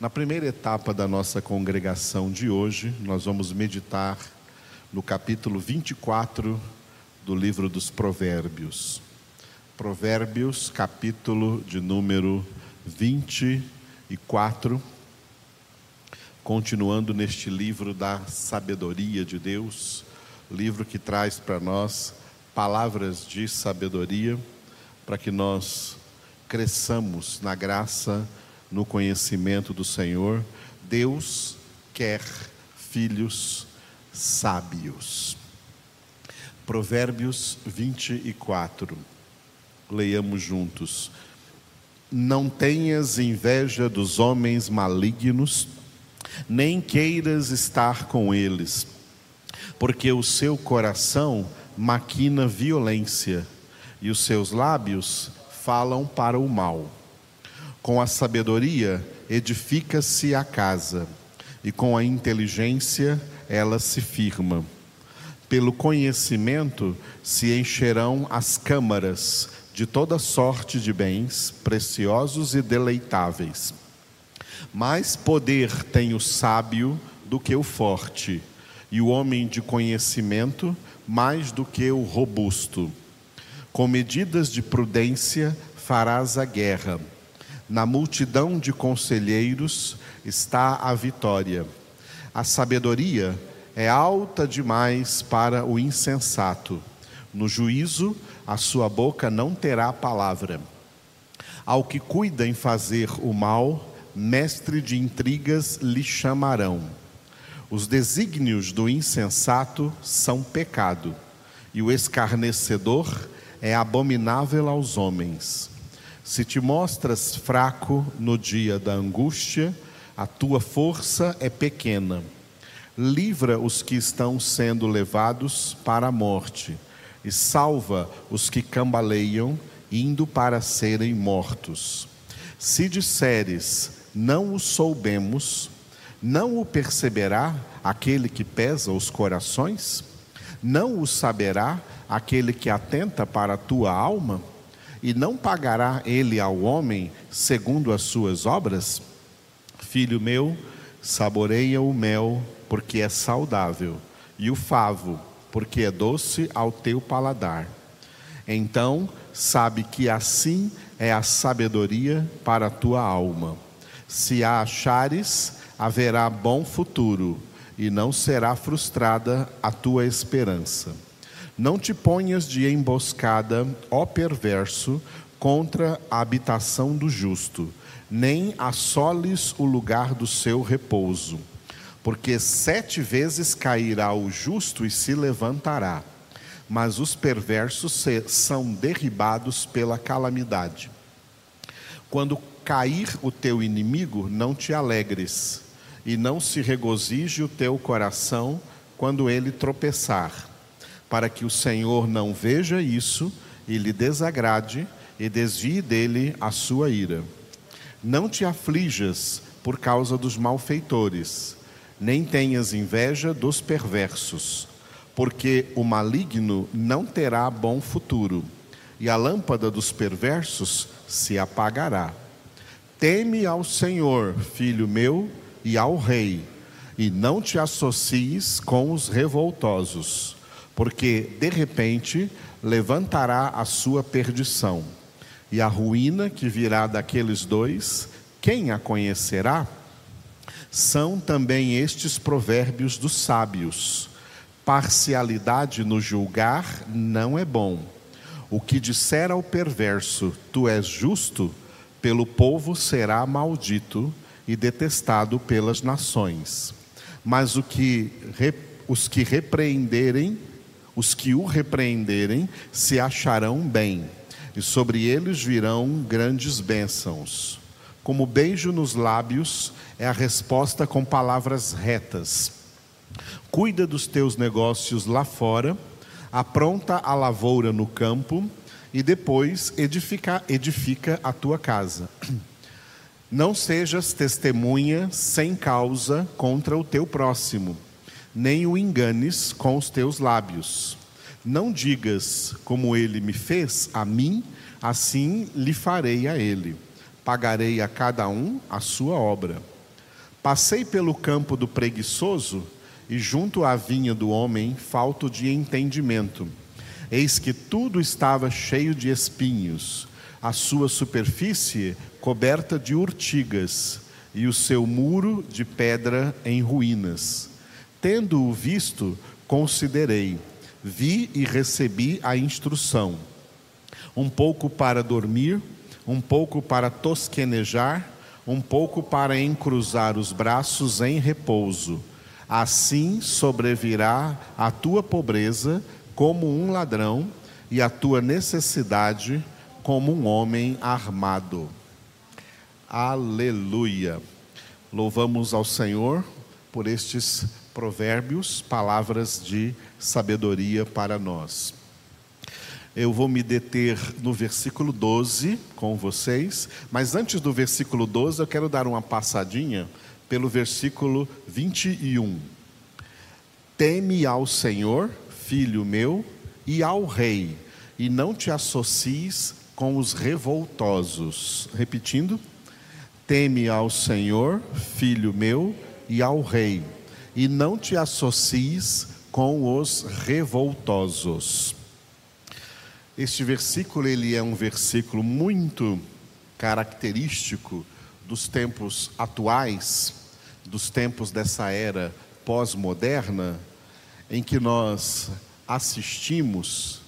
Na primeira etapa da nossa congregação de hoje, nós vamos meditar no capítulo 24 do livro dos Provérbios. Provérbios, capítulo de número 24. Continuando neste livro da sabedoria de Deus, livro que traz para nós palavras de sabedoria, para que nós cresçamos na graça no conhecimento do Senhor, Deus quer filhos sábios. Provérbios 24. Leiamos juntos. Não tenhas inveja dos homens malignos, nem queiras estar com eles, porque o seu coração maquina violência e os seus lábios falam para o mal. Com a sabedoria edifica-se a casa, e com a inteligência ela se firma. Pelo conhecimento se encherão as câmaras de toda sorte de bens preciosos e deleitáveis. Mais poder tem o sábio do que o forte, e o homem de conhecimento mais do que o robusto. Com medidas de prudência farás a guerra na multidão de conselheiros está a vitória. A sabedoria é alta demais para o insensato. No juízo, a sua boca não terá palavra. Ao que cuida em fazer o mal, mestre de intrigas lhe chamarão. Os desígnios do insensato são pecado, e o escarnecedor é abominável aos homens. Se te mostras fraco no dia da angústia, a tua força é pequena. Livra os que estão sendo levados para a morte, e salva os que cambaleiam, indo para serem mortos. Se disseres, não o soubemos, não o perceberá aquele que pesa os corações? Não o saberá aquele que atenta para a tua alma? E não pagará ele ao homem segundo as suas obras? Filho meu, saboreia o mel, porque é saudável, e o favo, porque é doce ao teu paladar. Então, sabe que assim é a sabedoria para a tua alma. Se a achares, haverá bom futuro, e não será frustrada a tua esperança. Não te ponhas de emboscada, ó perverso, contra a habitação do justo, nem assoles o lugar do seu repouso. Porque sete vezes cairá o justo e se levantará, mas os perversos são derribados pela calamidade. Quando cair o teu inimigo, não te alegres, e não se regozije o teu coração quando ele tropeçar para que o Senhor não veja isso e lhe desagrade e desvie dele a sua ira. Não te aflijas por causa dos malfeitores, nem tenhas inveja dos perversos, porque o maligno não terá bom futuro, e a lâmpada dos perversos se apagará. Teme ao Senhor, filho meu, e ao Rei, e não te associes com os revoltosos porque de repente levantará a sua perdição, e a ruína que virá daqueles dois, quem a conhecerá? São também estes provérbios dos sábios: parcialidade no julgar não é bom. O que disser ao perverso, tu és justo, pelo povo será maldito e detestado pelas nações. Mas o que, os que repreenderem os que o repreenderem se acharão bem, e sobre eles virão grandes bênçãos. Como beijo nos lábios é a resposta com palavras retas. Cuida dos teus negócios lá fora, apronta a lavoura no campo e depois edifica, edifica a tua casa. Não sejas testemunha sem causa contra o teu próximo nem o enganes com os teus lábios. Não digas como ele me fez a mim, assim lhe farei a ele. Pagarei a cada um a sua obra. Passei pelo campo do preguiçoso e junto à vinha do homem falto de entendimento. Eis que tudo estava cheio de espinhos, a sua superfície coberta de urtigas e o seu muro de pedra em ruínas. Tendo-o visto, considerei, vi e recebi a instrução. Um pouco para dormir, um pouco para tosquenejar, um pouco para encruzar os braços em repouso. Assim sobrevirá a tua pobreza como um ladrão e a tua necessidade como um homem armado. Aleluia. Louvamos ao Senhor por estes provérbios, palavras de sabedoria para nós. Eu vou me deter no versículo 12 com vocês, mas antes do versículo 12 eu quero dar uma passadinha pelo versículo 21. Teme ao Senhor, filho meu, e ao rei, e não te associes com os revoltosos. Repetindo: Teme ao Senhor, filho meu, e ao rei, e não te associes com os revoltosos. Este versículo ele é um versículo muito característico dos tempos atuais, dos tempos dessa era pós-moderna, em que nós assistimos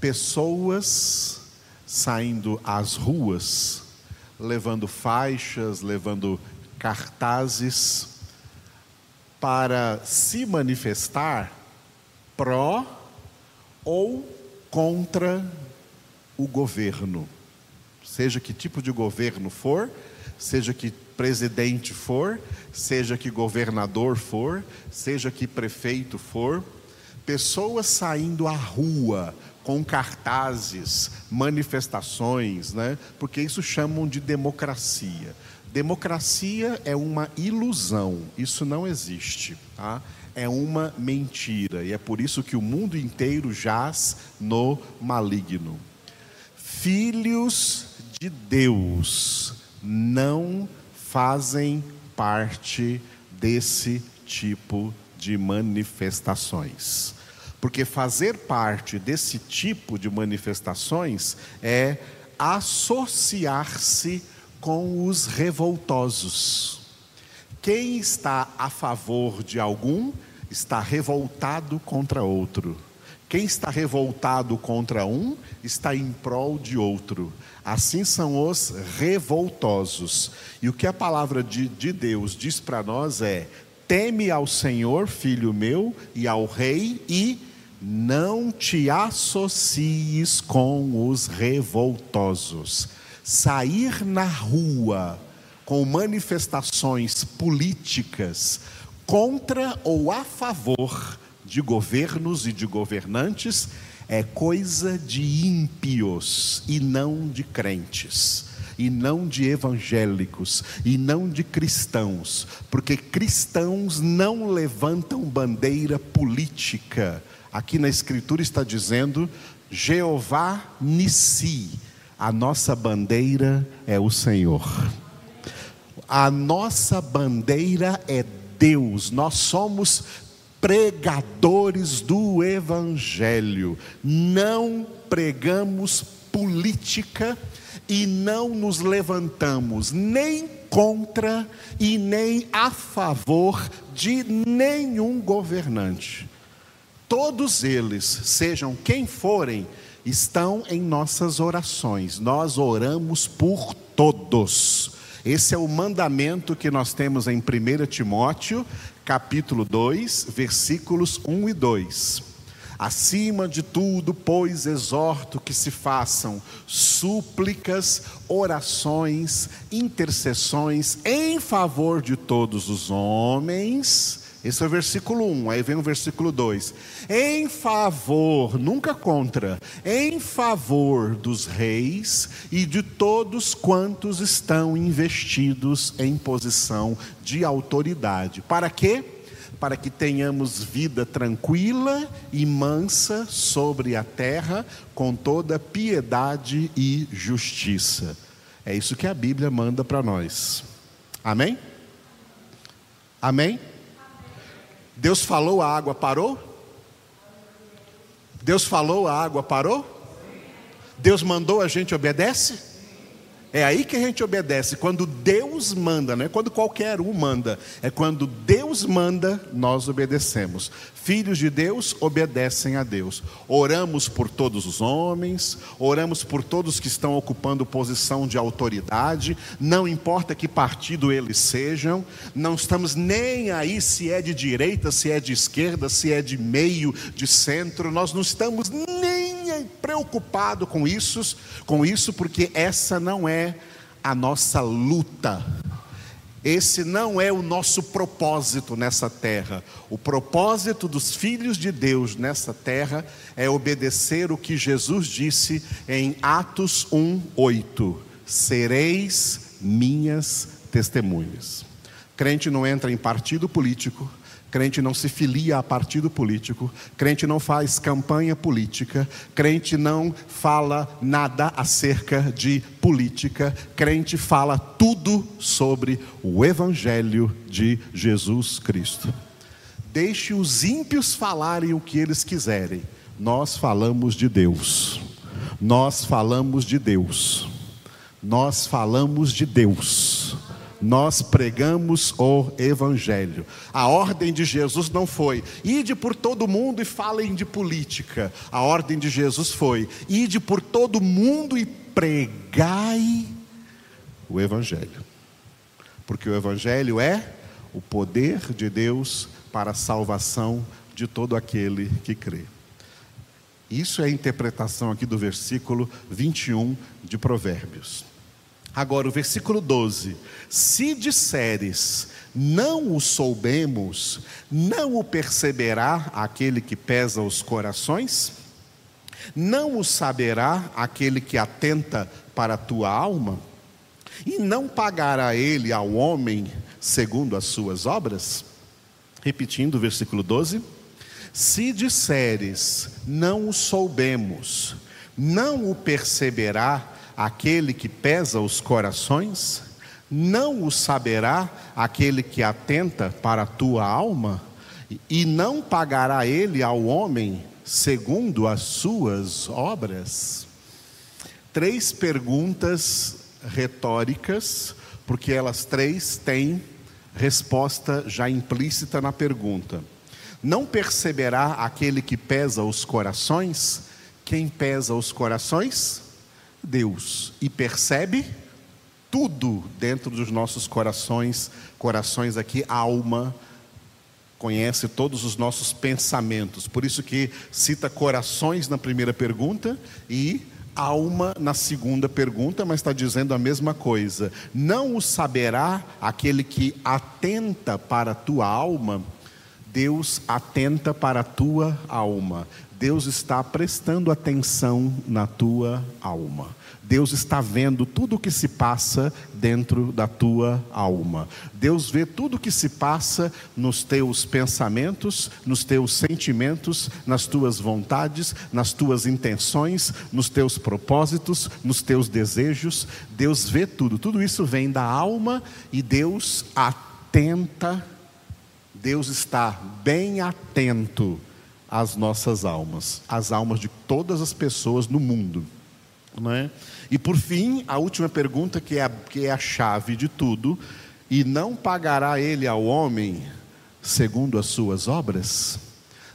pessoas saindo às ruas, levando faixas, levando cartazes, para se manifestar pró ou contra o governo, seja que tipo de governo for, seja que presidente for, seja que governador for, seja que prefeito for, pessoas saindo à rua com cartazes, manifestações, né? Porque isso chamam de democracia. Democracia é uma ilusão, isso não existe, tá? é uma mentira e é por isso que o mundo inteiro jaz no maligno. Filhos de Deus não fazem parte desse tipo de manifestações. Porque fazer parte desse tipo de manifestações é associar-se com os revoltosos. Quem está a favor de algum está revoltado contra outro. Quem está revoltado contra um está em prol de outro. Assim são os revoltosos. E o que a palavra de, de Deus diz para nós é: teme ao Senhor, filho meu, e ao Rei, e não te associes com os revoltosos. Sair na rua com manifestações políticas contra ou a favor de governos e de governantes é coisa de ímpios e não de crentes, e não de evangélicos, e não de cristãos, porque cristãos não levantam bandeira política. Aqui na Escritura está dizendo: Jeová Nissi, a nossa bandeira é o Senhor. A nossa bandeira é Deus, nós somos pregadores do Evangelho, não pregamos política e não nos levantamos nem contra e nem a favor de nenhum governante. Todos eles, sejam quem forem, estão em nossas orações, nós oramos por todos esse é o mandamento que nós temos em 1 Timóteo, capítulo 2, versículos 1 e 2. Acima de tudo, pois, exorto que se façam súplicas, orações, intercessões em favor de todos os homens esse é o versículo 1, aí vem o versículo 2. Em favor, nunca contra, em favor dos reis e de todos quantos estão investidos em posição de autoridade. Para quê? Para que tenhamos vida tranquila e mansa sobre a terra, com toda piedade e justiça. É isso que a Bíblia manda para nós. Amém? Amém? Deus falou, a água parou? Deus falou, a água parou? Deus mandou, a gente obedece? É aí que a gente obedece, quando Deus manda, não é quando qualquer um manda, é quando Deus manda, nós obedecemos. Filhos de Deus obedecem a Deus. Oramos por todos os homens, oramos por todos que estão ocupando posição de autoridade, não importa que partido eles sejam, não estamos nem aí se é de direita, se é de esquerda, se é de meio, de centro, nós não estamos nem preocupado com isso, com isso, porque essa não é a nossa luta. Esse não é o nosso propósito nessa terra. O propósito dos filhos de Deus nessa terra é obedecer o que Jesus disse em Atos 1:8: Sereis minhas testemunhas. Crente não entra em partido político, Crente não se filia a partido político, crente não faz campanha política, crente não fala nada acerca de política, crente fala tudo sobre o Evangelho de Jesus Cristo. Deixe os ímpios falarem o que eles quiserem, nós falamos de Deus, nós falamos de Deus, nós falamos de Deus nós pregamos o Evangelho. A ordem de Jesus não foi, ide por todo mundo e falem de política. A ordem de Jesus foi, ide por todo mundo e pregai o Evangelho. Porque o Evangelho é o poder de Deus para a salvação de todo aquele que crê. Isso é a interpretação aqui do versículo 21 de Provérbios. Agora, o versículo 12: Se disseres, não o soubemos, não o perceberá aquele que pesa os corações? Não o saberá aquele que atenta para a tua alma? E não pagará ele ao homem segundo as suas obras? Repetindo o versículo 12: Se disseres, não o soubemos, não o perceberá aquele que pesa os corações? Não o saberá aquele que atenta para a tua alma? E não pagará ele ao homem segundo as suas obras? Três perguntas retóricas, porque elas três têm resposta já implícita na pergunta. Não perceberá aquele que pesa os corações? Quem pesa os corações? Deus e percebe tudo dentro dos nossos corações, corações aqui, alma, conhece todos os nossos pensamentos. Por isso que cita corações na primeira pergunta e alma na segunda pergunta, mas está dizendo a mesma coisa. Não o saberá aquele que atenta para a tua alma. Deus atenta para a tua alma. Deus está prestando atenção na tua alma. Deus está vendo tudo o que se passa dentro da tua alma. Deus vê tudo o que se passa nos teus pensamentos, nos teus sentimentos, nas tuas vontades, nas tuas intenções, nos teus propósitos, nos teus desejos. Deus vê tudo. Tudo isso vem da alma e Deus atenta. Deus está bem atento as nossas almas, as almas de todas as pessoas no mundo. Não é? E por fim, a última pergunta, que é, a, que é a chave de tudo: e não pagará ele ao homem segundo as suas obras?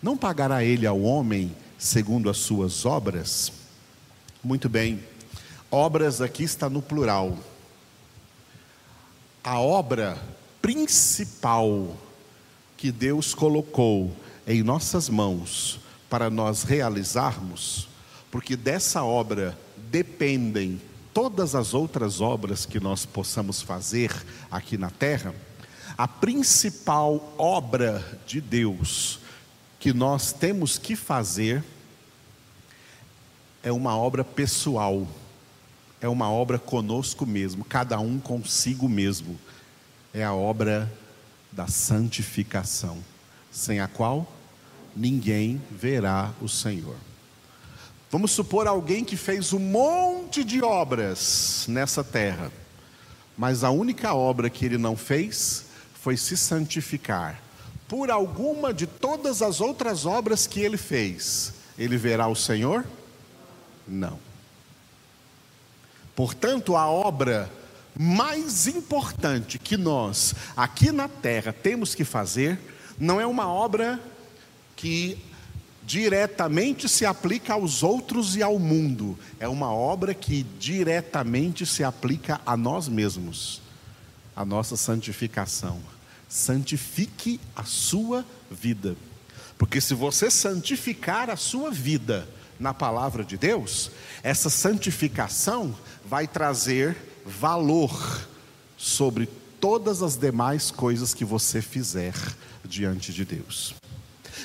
Não pagará ele ao homem segundo as suas obras? Muito bem, obras aqui está no plural. A obra principal que Deus colocou em nossas mãos para nós realizarmos, porque dessa obra dependem todas as outras obras que nós possamos fazer aqui na terra, a principal obra de Deus que nós temos que fazer é uma obra pessoal, é uma obra conosco mesmo, cada um consigo mesmo, é a obra da santificação sem a qual ninguém verá o Senhor. Vamos supor alguém que fez um monte de obras nessa terra, mas a única obra que ele não fez foi se santificar por alguma de todas as outras obras que ele fez, ele verá o Senhor? Não. Portanto, a obra mais importante que nós, aqui na terra, temos que fazer, não é uma obra que diretamente se aplica aos outros e ao mundo, é uma obra que diretamente se aplica a nós mesmos, a nossa santificação. Santifique a sua vida, porque se você santificar a sua vida na palavra de Deus, essa santificação vai trazer valor sobre todas as demais coisas que você fizer diante de Deus.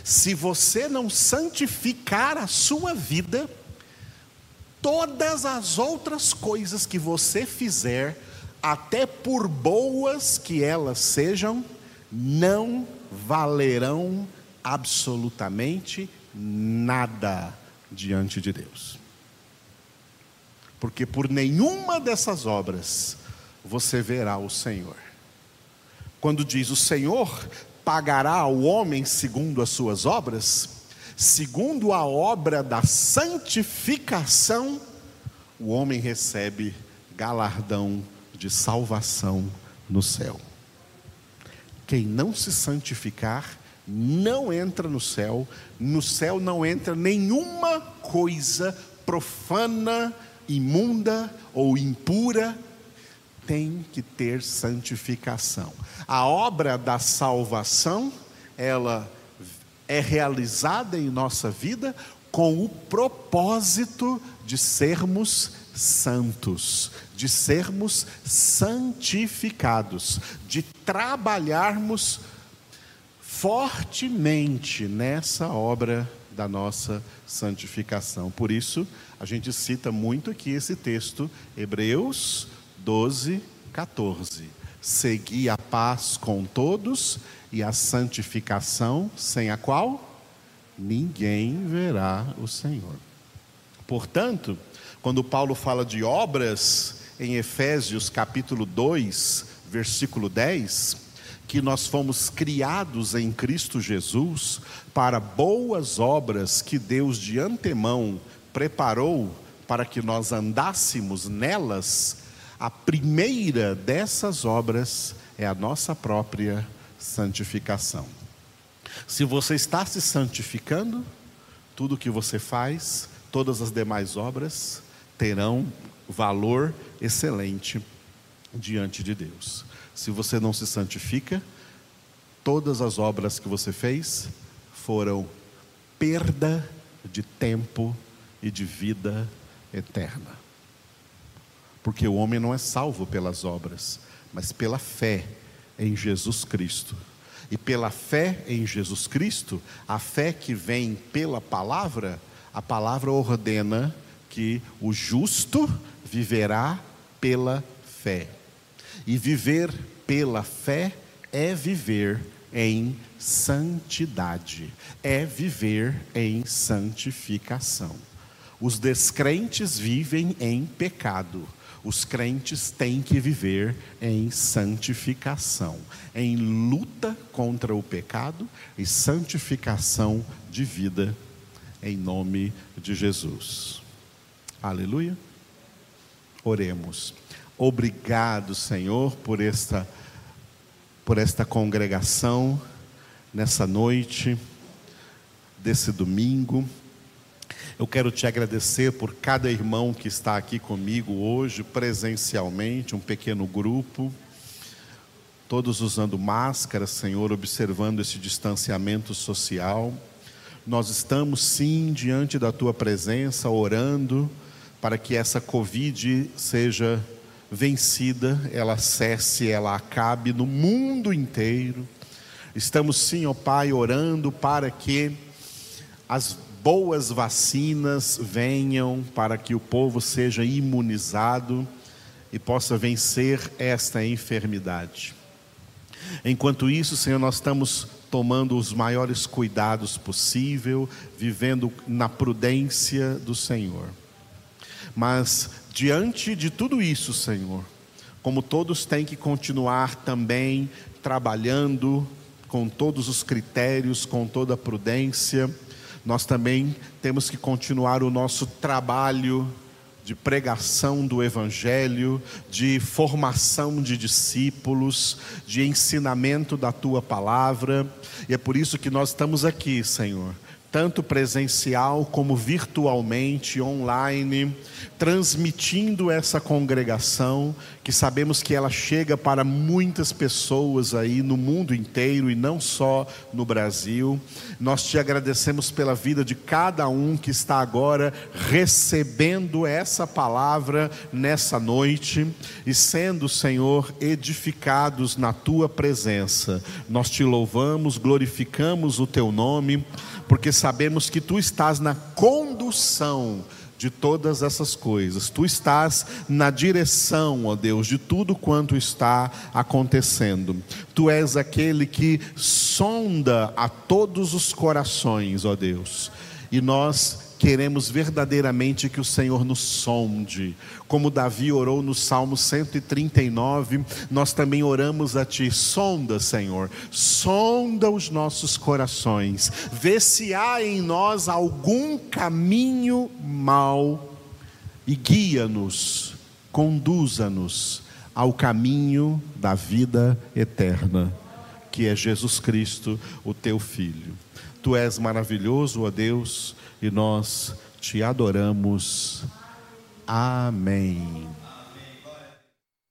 Se você não santificar a sua vida, todas as outras coisas que você fizer, até por boas que elas sejam, não valerão absolutamente nada diante de Deus. Porque por nenhuma dessas obras você verá o Senhor. Quando diz o Senhor pagará ao homem segundo as suas obras, segundo a obra da santificação, o homem recebe galardão de salvação no céu. Quem não se santificar, não entra no céu, no céu não entra nenhuma coisa profana, imunda ou impura, tem que ter santificação. A obra da salvação, ela é realizada em nossa vida com o propósito de sermos santos, de sermos santificados, de trabalharmos fortemente nessa obra da nossa santificação. Por isso, a gente cita muito aqui esse texto, Hebreus 12, 14. Segui a paz com todos e a santificação, sem a qual ninguém verá o Senhor. Portanto, quando Paulo fala de obras em Efésios capítulo 2, versículo 10, que nós fomos criados em Cristo Jesus para boas obras que Deus de antemão preparou para que nós andássemos nelas, a primeira dessas obras é a nossa própria santificação. Se você está se santificando, tudo que você faz, todas as demais obras terão valor excelente diante de Deus. Se você não se santifica, todas as obras que você fez foram perda de tempo e de vida eterna. Porque o homem não é salvo pelas obras, mas pela fé em Jesus Cristo. E pela fé em Jesus Cristo, a fé que vem pela palavra, a palavra ordena que o justo viverá pela fé. E viver pela fé é viver em santidade, é viver em santificação. Os descrentes vivem em pecado, os crentes têm que viver em santificação, em luta contra o pecado e santificação de vida, em nome de Jesus. Aleluia. Oremos. Obrigado, Senhor, por esta por esta congregação nessa noite desse domingo. Eu quero te agradecer por cada irmão que está aqui comigo hoje, presencialmente, um pequeno grupo, todos usando máscara, Senhor, observando esse distanciamento social. Nós estamos sim diante da tua presença, orando para que essa Covid seja vencida, ela cesse, ela acabe no mundo inteiro. Estamos sim, ó Pai, orando para que as boas vacinas venham para que o povo seja imunizado e possa vencer esta enfermidade. Enquanto isso, Senhor, nós estamos tomando os maiores cuidados possível, vivendo na prudência do Senhor. Mas diante de tudo isso, Senhor, como todos têm que continuar também trabalhando com todos os critérios, com toda a prudência. Nós também temos que continuar o nosso trabalho de pregação do Evangelho, de formação de discípulos, de ensinamento da tua palavra, e é por isso que nós estamos aqui, Senhor tanto presencial como virtualmente, online, transmitindo essa congregação, que sabemos que ela chega para muitas pessoas aí no mundo inteiro e não só no Brasil. Nós te agradecemos pela vida de cada um que está agora recebendo essa palavra nessa noite e sendo, Senhor, edificados na tua presença. Nós te louvamos, glorificamos o teu nome porque sabemos que tu estás na condução de todas essas coisas. Tu estás na direção, ó Deus, de tudo quanto está acontecendo. Tu és aquele que sonda a todos os corações, ó Deus. E nós queremos verdadeiramente que o Senhor nos sonde. Como Davi orou no Salmo 139, nós também oramos a Ti. Sonda, Senhor, sonda os nossos corações, vê se há em nós algum caminho mau e guia-nos, conduza-nos ao caminho da vida eterna, que é Jesus Cristo, o Teu Filho. Tu és maravilhoso, ó Deus e nós te adoramos. Amém.